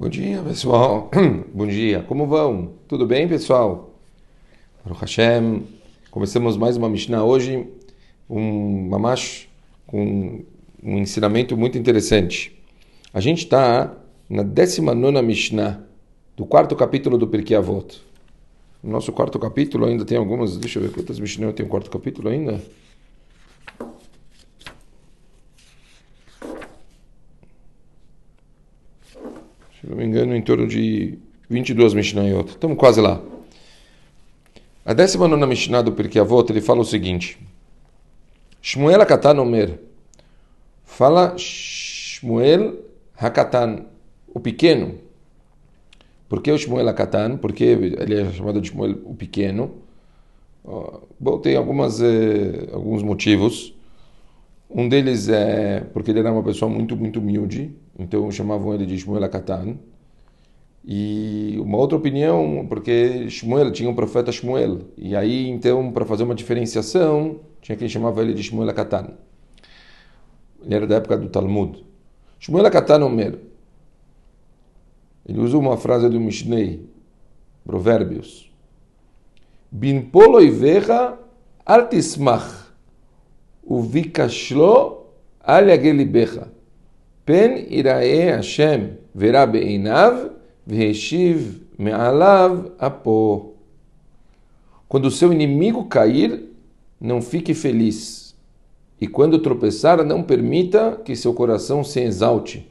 Bom dia, pessoal. Bom dia. Como vão? Tudo bem, pessoal? Baruch Hashem. Começamos mais uma Mishnah hoje, um mamash com um ensinamento muito interessante. A gente está na 19 Mishnah do quarto capítulo do Pirkei Avot. No nosso quarto capítulo ainda tem algumas, deixa eu ver quantas Mishnah tem o quarto capítulo ainda. Não me engano, em torno de 22 Mishnayot. Estamos quase lá. A 19 Mishnah do Pirkei Avot, ele fala o seguinte. Shmuel Hakatan Omer. Fala Shmuel Hakatan, o pequeno. Por que o Shmuel Hakatan? Porque ele é chamado de Shmuel o pequeno. Bom, tem algumas, eh, alguns motivos. Um deles é porque ele era uma pessoa muito, muito humilde, então chamavam ele de Shmuel Akatan. E uma outra opinião, porque Shmuel tinha um profeta Shmuel, e aí então para fazer uma diferenciação, tinha quem chamava ele de Shmuel Akatan. Ele era da época do Talmud. Shmuel Akatan Omer. Ele usa uma frase do Mishnei, Provérbios. Bin polo ivecha artismach uvikashlo aliagelibecha. Pen irae Hashem verá beinav v'eshiv me'alav apo. Quando o seu inimigo cair, não fique feliz. E quando tropeçar, não permita que seu coração se exalte,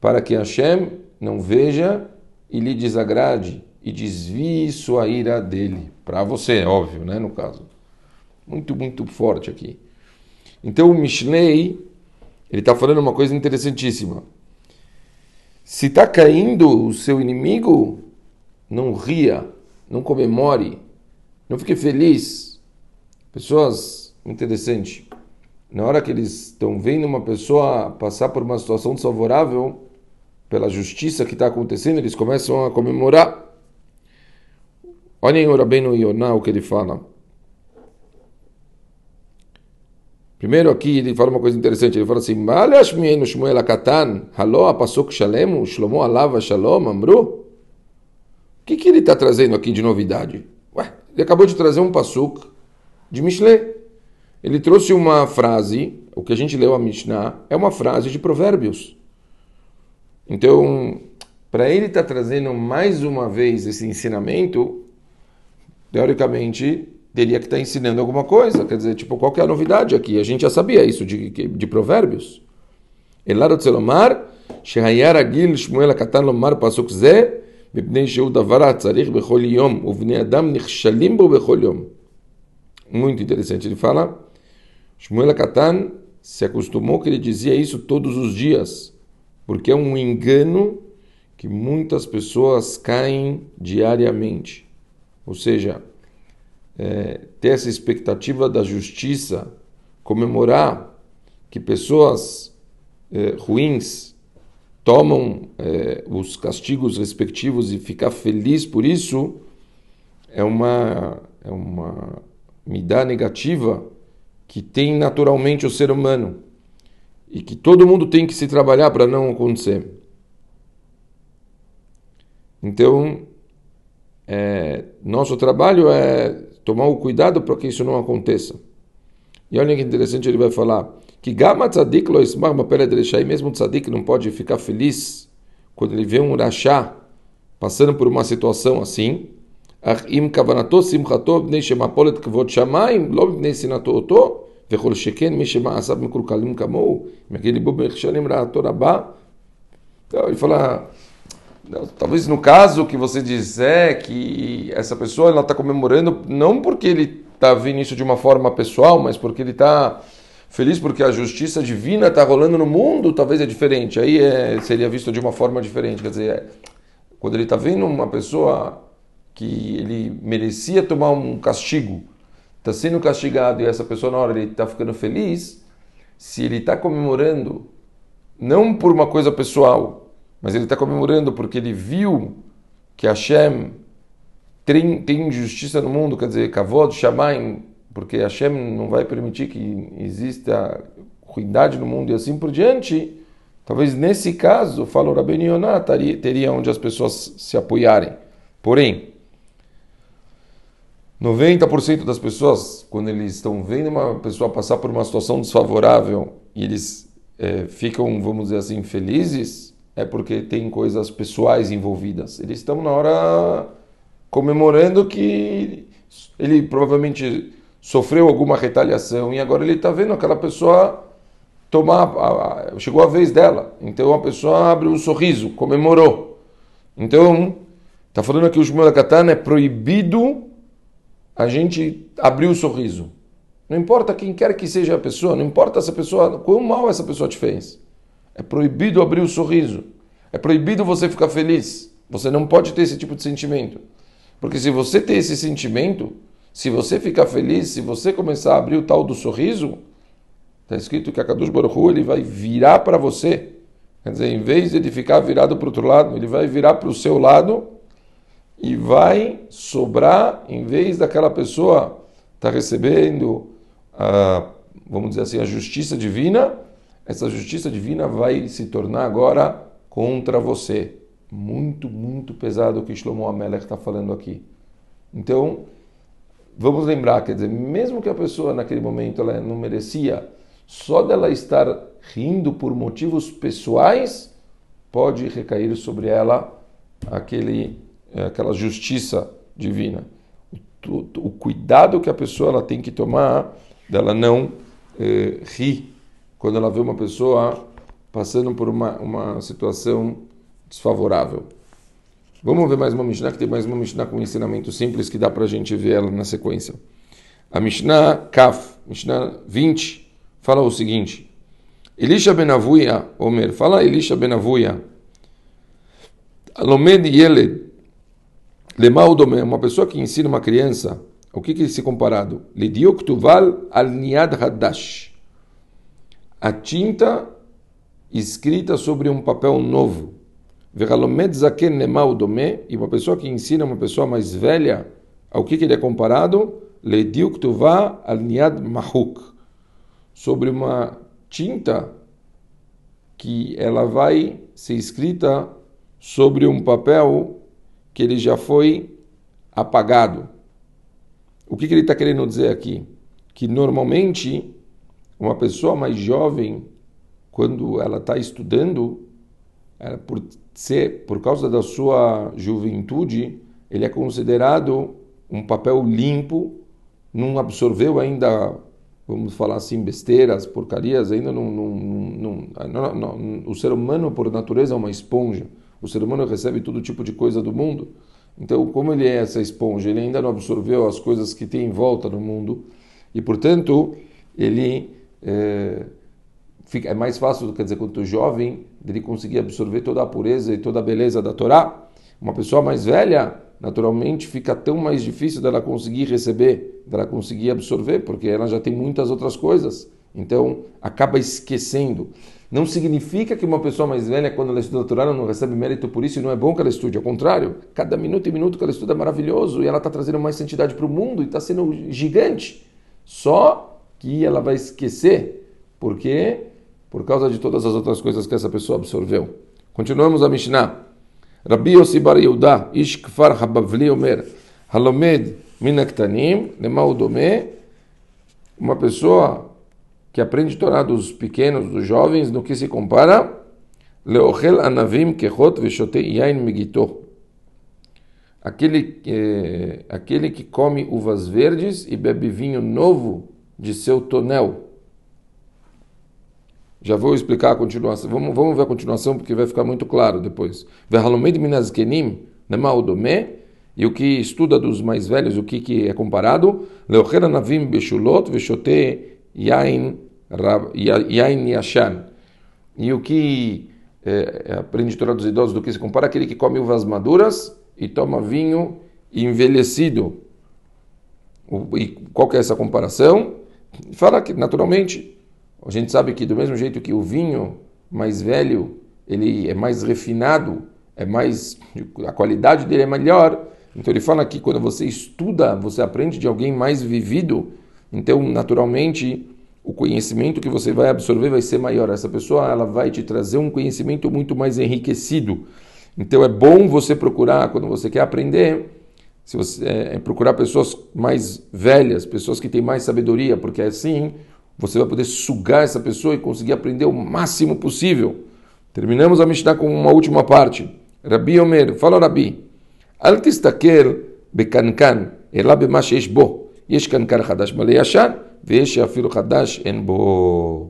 para que Hashem não veja e lhe desagrade e desvie sua ira dele. Para você, é óbvio, né? No caso. Muito, muito forte aqui. Então o Mishlei, ele está falando uma coisa interessantíssima. Se está caindo o seu inimigo, não ria, não comemore, não fique feliz. Pessoas, interessante, na hora que eles estão vendo uma pessoa passar por uma situação desfavorável, pela justiça que está acontecendo, eles começam a comemorar. Olhem o Rabbeinu Yonah, o que ele fala. Primeiro aqui ele fala uma coisa interessante, ele fala assim, Malashmienu Shmuel Akatan, Halo Apasuk Shalem, Shlomo Alava Shalom, Amru? O que, que ele está trazendo aqui de novidade? Ué, ele acabou de trazer um pasuk de Mishle. Ele trouxe uma frase, o que a gente leu a Mishnah, é uma frase de provérbios. Então, para ele estar tá trazendo mais uma vez esse ensinamento, teoricamente, teria que estar tá ensinando alguma coisa. Quer dizer, tipo, qual que é a novidade aqui? A gente já sabia isso de, de provérbios. Elaro Tzelomar, Shehayar Agil Shmuel Akatan Lomar Pasuk Ze, מפני שהוא דבר הצריך בכל יום, ובני אדם נכשלים בו בכל יום. Muito interessante, ele fala, Shmuel Akatan se acostumou que ele dizia isso todos os dias, porque é um engano que muitas pessoas caem diariamente. Ou seja, é, ter essa expectativa da justiça, comemorar que pessoas é, ruins tomam é, os castigos respectivos e ficar feliz por isso, é uma, é uma midá negativa que tem naturalmente o ser humano e que todo mundo tem que se trabalhar para não acontecer. Então, é, nosso trabalho é tomar o cuidado para que isso não aconteça. E olha que interessante, ele vai falar que Gama Tzadik lo ismar e mesmo o Tzadik não pode ficar feliz quando ele vê um Rashá passando por uma situação assim. אם כוונתו שמחתו בני שמפולת כבוד שמיים, לא מפני שנאתו אותו, וכל שכן מי שמעשיו מקולקלים כמוהו, מגיע ליבו בנכשלים רעתו רבה. Então ele fala, Talvez no caso que você disser que essa pessoa ela está comemorando não porque ele está vendo isso de uma forma pessoal, mas porque ele está feliz porque a justiça divina está rolando no mundo, talvez é diferente. Aí é, seria visto de uma forma diferente. Quer dizer, é, quando ele está vendo uma pessoa que ele merecia tomar um castigo, está sendo castigado e essa pessoa na hora ele está ficando feliz, se ele está comemorando não por uma coisa pessoal, mas ele está comemorando porque ele viu que Hashem tem, tem injustiça no mundo, quer dizer, Kavod, Shamaim, porque Hashem não vai permitir que exista ruindade no mundo e assim por diante. Talvez nesse caso, falou Rabbeinu Yonah, teria onde as pessoas se apoiarem. Porém, 90% das pessoas, quando eles estão vendo uma pessoa passar por uma situação desfavorável e eles é, ficam, vamos dizer assim, felizes, é porque tem coisas pessoais envolvidas. Eles estão na hora comemorando que ele provavelmente sofreu alguma retaliação e agora ele está vendo aquela pessoa tomar, chegou a vez dela. Então a pessoa abre um sorriso, comemorou. Então, está falando aqui o Shmuel Katana é proibido a gente abrir o sorriso. Não importa quem quer que seja a pessoa, não importa essa pessoa, quão mal essa pessoa te fez. É proibido abrir o sorriso. É proibido você ficar feliz. Você não pode ter esse tipo de sentimento. Porque se você ter esse sentimento, se você ficar feliz, se você começar a abrir o tal do sorriso, está escrito que a Kadush Baruch Hu, ele vai virar para você. Quer dizer, em vez de ele ficar virado para o outro lado, ele vai virar para o seu lado e vai sobrar, em vez daquela pessoa estar tá recebendo, a, vamos dizer assim, a justiça divina, essa justiça divina vai se tornar agora contra você. Muito, muito pesado o que Shlomo Amelech está falando aqui. Então, vamos lembrar, quer dizer, mesmo que a pessoa naquele momento ela não merecia, só dela estar rindo por motivos pessoais, pode recair sobre ela aquele, aquela justiça divina. O, o, cuidado que a pessoa ela tem que tomar dela não eh, rir quando ela vê uma pessoa passando por uma, uma situação desfavorável. Vamos ver mais uma Mishnah, que tem mais uma Mishnah com um ensinamento simples que dá para a gente ver ela na sequência. A Mishnah Kaf, Mishnah 20, fala o seguinte: Elisha benavuia, Omer, fala Elisha benavuia, Alomed Yeled, Lemal Domé, uma pessoa que ensina uma criança, o que, que é esse comparado? Lidiok Tuval al Niad Hadash. A tinta escrita sobre um papel novo. E uma pessoa que ensina uma pessoa mais velha, ao que, que ele é comparado? mahuk. Sobre uma tinta que ela vai ser escrita sobre um papel que ele já foi apagado. O que, que ele está querendo dizer aqui? Que normalmente uma pessoa mais jovem quando ela está estudando, ela, por ser por causa da sua juventude, ele é considerado um papel limpo, não absorveu ainda, vamos falar assim, besteiras, porcarias, ainda não, não, não, não, o ser humano por natureza é uma esponja. O ser humano recebe todo tipo de coisa do mundo. Então, como ele é essa esponja, ele ainda não absorveu as coisas que tem em volta no mundo e, portanto, ele é, fica, é mais fácil, quer dizer, quando jovem, dele conseguir absorver toda a pureza e toda a beleza da Torá. Uma pessoa mais velha, naturalmente, fica tão mais difícil dela conseguir receber, dela conseguir absorver, porque ela já tem muitas outras coisas. Então, acaba esquecendo. Não significa que uma pessoa mais velha, quando ela estuda a Torá, não recebe mérito por isso e não é bom que ela estude. Ao contrário, cada minuto e minuto que ela estuda é maravilhoso e ela está trazendo mais santidade para o mundo e está sendo gigante. Só que ela vai esquecer. Por quê? por causa de todas as outras coisas que essa pessoa absorveu. Continuamos a Mishnah. Rabbi Yossi Bar Yehuda, Ish Kfar Habavli Omer, Halomed Minaktanim, Lemau Dome, uma pessoa que aprende Torá dos pequenos, dos jovens, no que se compara, Leochel Anavim Kechot Veshote Yain Megito. Aquele, eh, aquele que come uvas verdes e bebe vinho novo de seu tonel. Já vou explicar a continuação. Vamos, vamos ver a continuação porque vai ficar muito claro depois. E o que estuda dos mais velhos, o que, que é comparado? E o que é, aprende Torá dos idosos do que se compara? Aquele que come uvas maduras e toma vinho envelhecido. E qual que é essa comparação? Fala que, naturalmente, a gente sabe que do mesmo jeito que o vinho mais velho, ele é mais refinado, é mais a qualidade dele é melhor. Então ele fala que quando você estuda, você aprende de alguém mais vivido. Então, naturalmente, o conhecimento que você vai absorver vai ser maior. Essa pessoa ela vai te trazer um conhecimento muito mais enriquecido. Então é bom você procurar, quando você quer aprender, se você é, procurar pessoas mais velhas, pessoas que têm mais sabedoria, porque assim você vai poder sugar essa pessoa e conseguir aprender o máximo possível. Terminamos a Mishnah com uma última parte. Rabi Omer, fala Rabi, Al tistaker bekankan, ela bema sheish bo. יש קנקן חדש מלא ישן, ויש שאפילו חדש אין בו.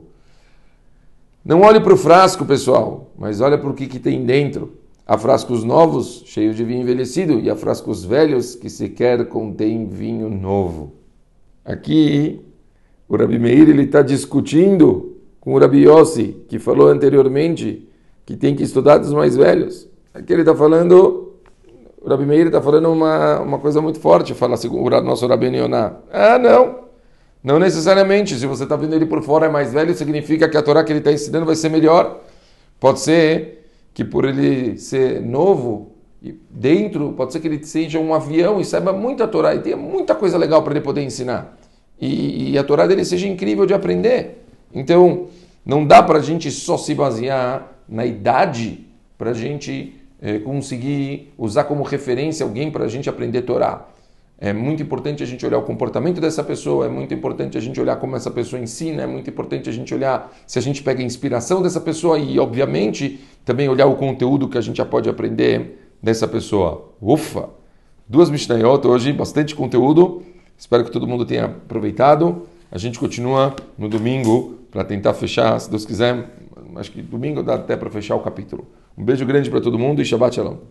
Não olhe para o frasco, pessoal, mas olha para o que, que tem dentro. Há frascos novos, cheios de vinho envelhecido, e há frascos velhos que sequer contêm vinho novo. Aqui, o Rabi Meir está discutindo com o Rabi Yossi, que falou anteriormente que tem que estudar dos mais velhos. Aqui ele está falando, o Rabi Meir está falando uma, uma coisa muito forte, fala o nosso Rabi Neoná. Ah, não, não necessariamente. Se você está vendo ele por fora é mais velho, significa que a Torá que ele está ensinando vai ser melhor. Pode ser que por ele ser novo, dentro, pode ser que ele seja um avião e saiba muita Torá e tenha muita coisa legal para ele poder ensinar. E, e a Torá dele seja incrível de aprender. Então, não dá para a gente só se basear na idade para a gente é, conseguir usar como referência alguém para a gente aprender Torá. É muito importante a gente olhar o comportamento dessa pessoa, é muito importante a gente olhar como essa pessoa ensina, é muito importante a gente olhar se a gente pega a inspiração dessa pessoa e, obviamente, também olhar o conteúdo que a gente já pode aprender dessa pessoa. Ufa! Duas Mishnayot hoje, bastante conteúdo. Espero que todo mundo tenha aproveitado. A gente continua no domingo para tentar fechar, se Deus quiser. Acho que domingo dá até para fechar o capítulo. Um beijo grande para todo mundo e Shabbat Shalom.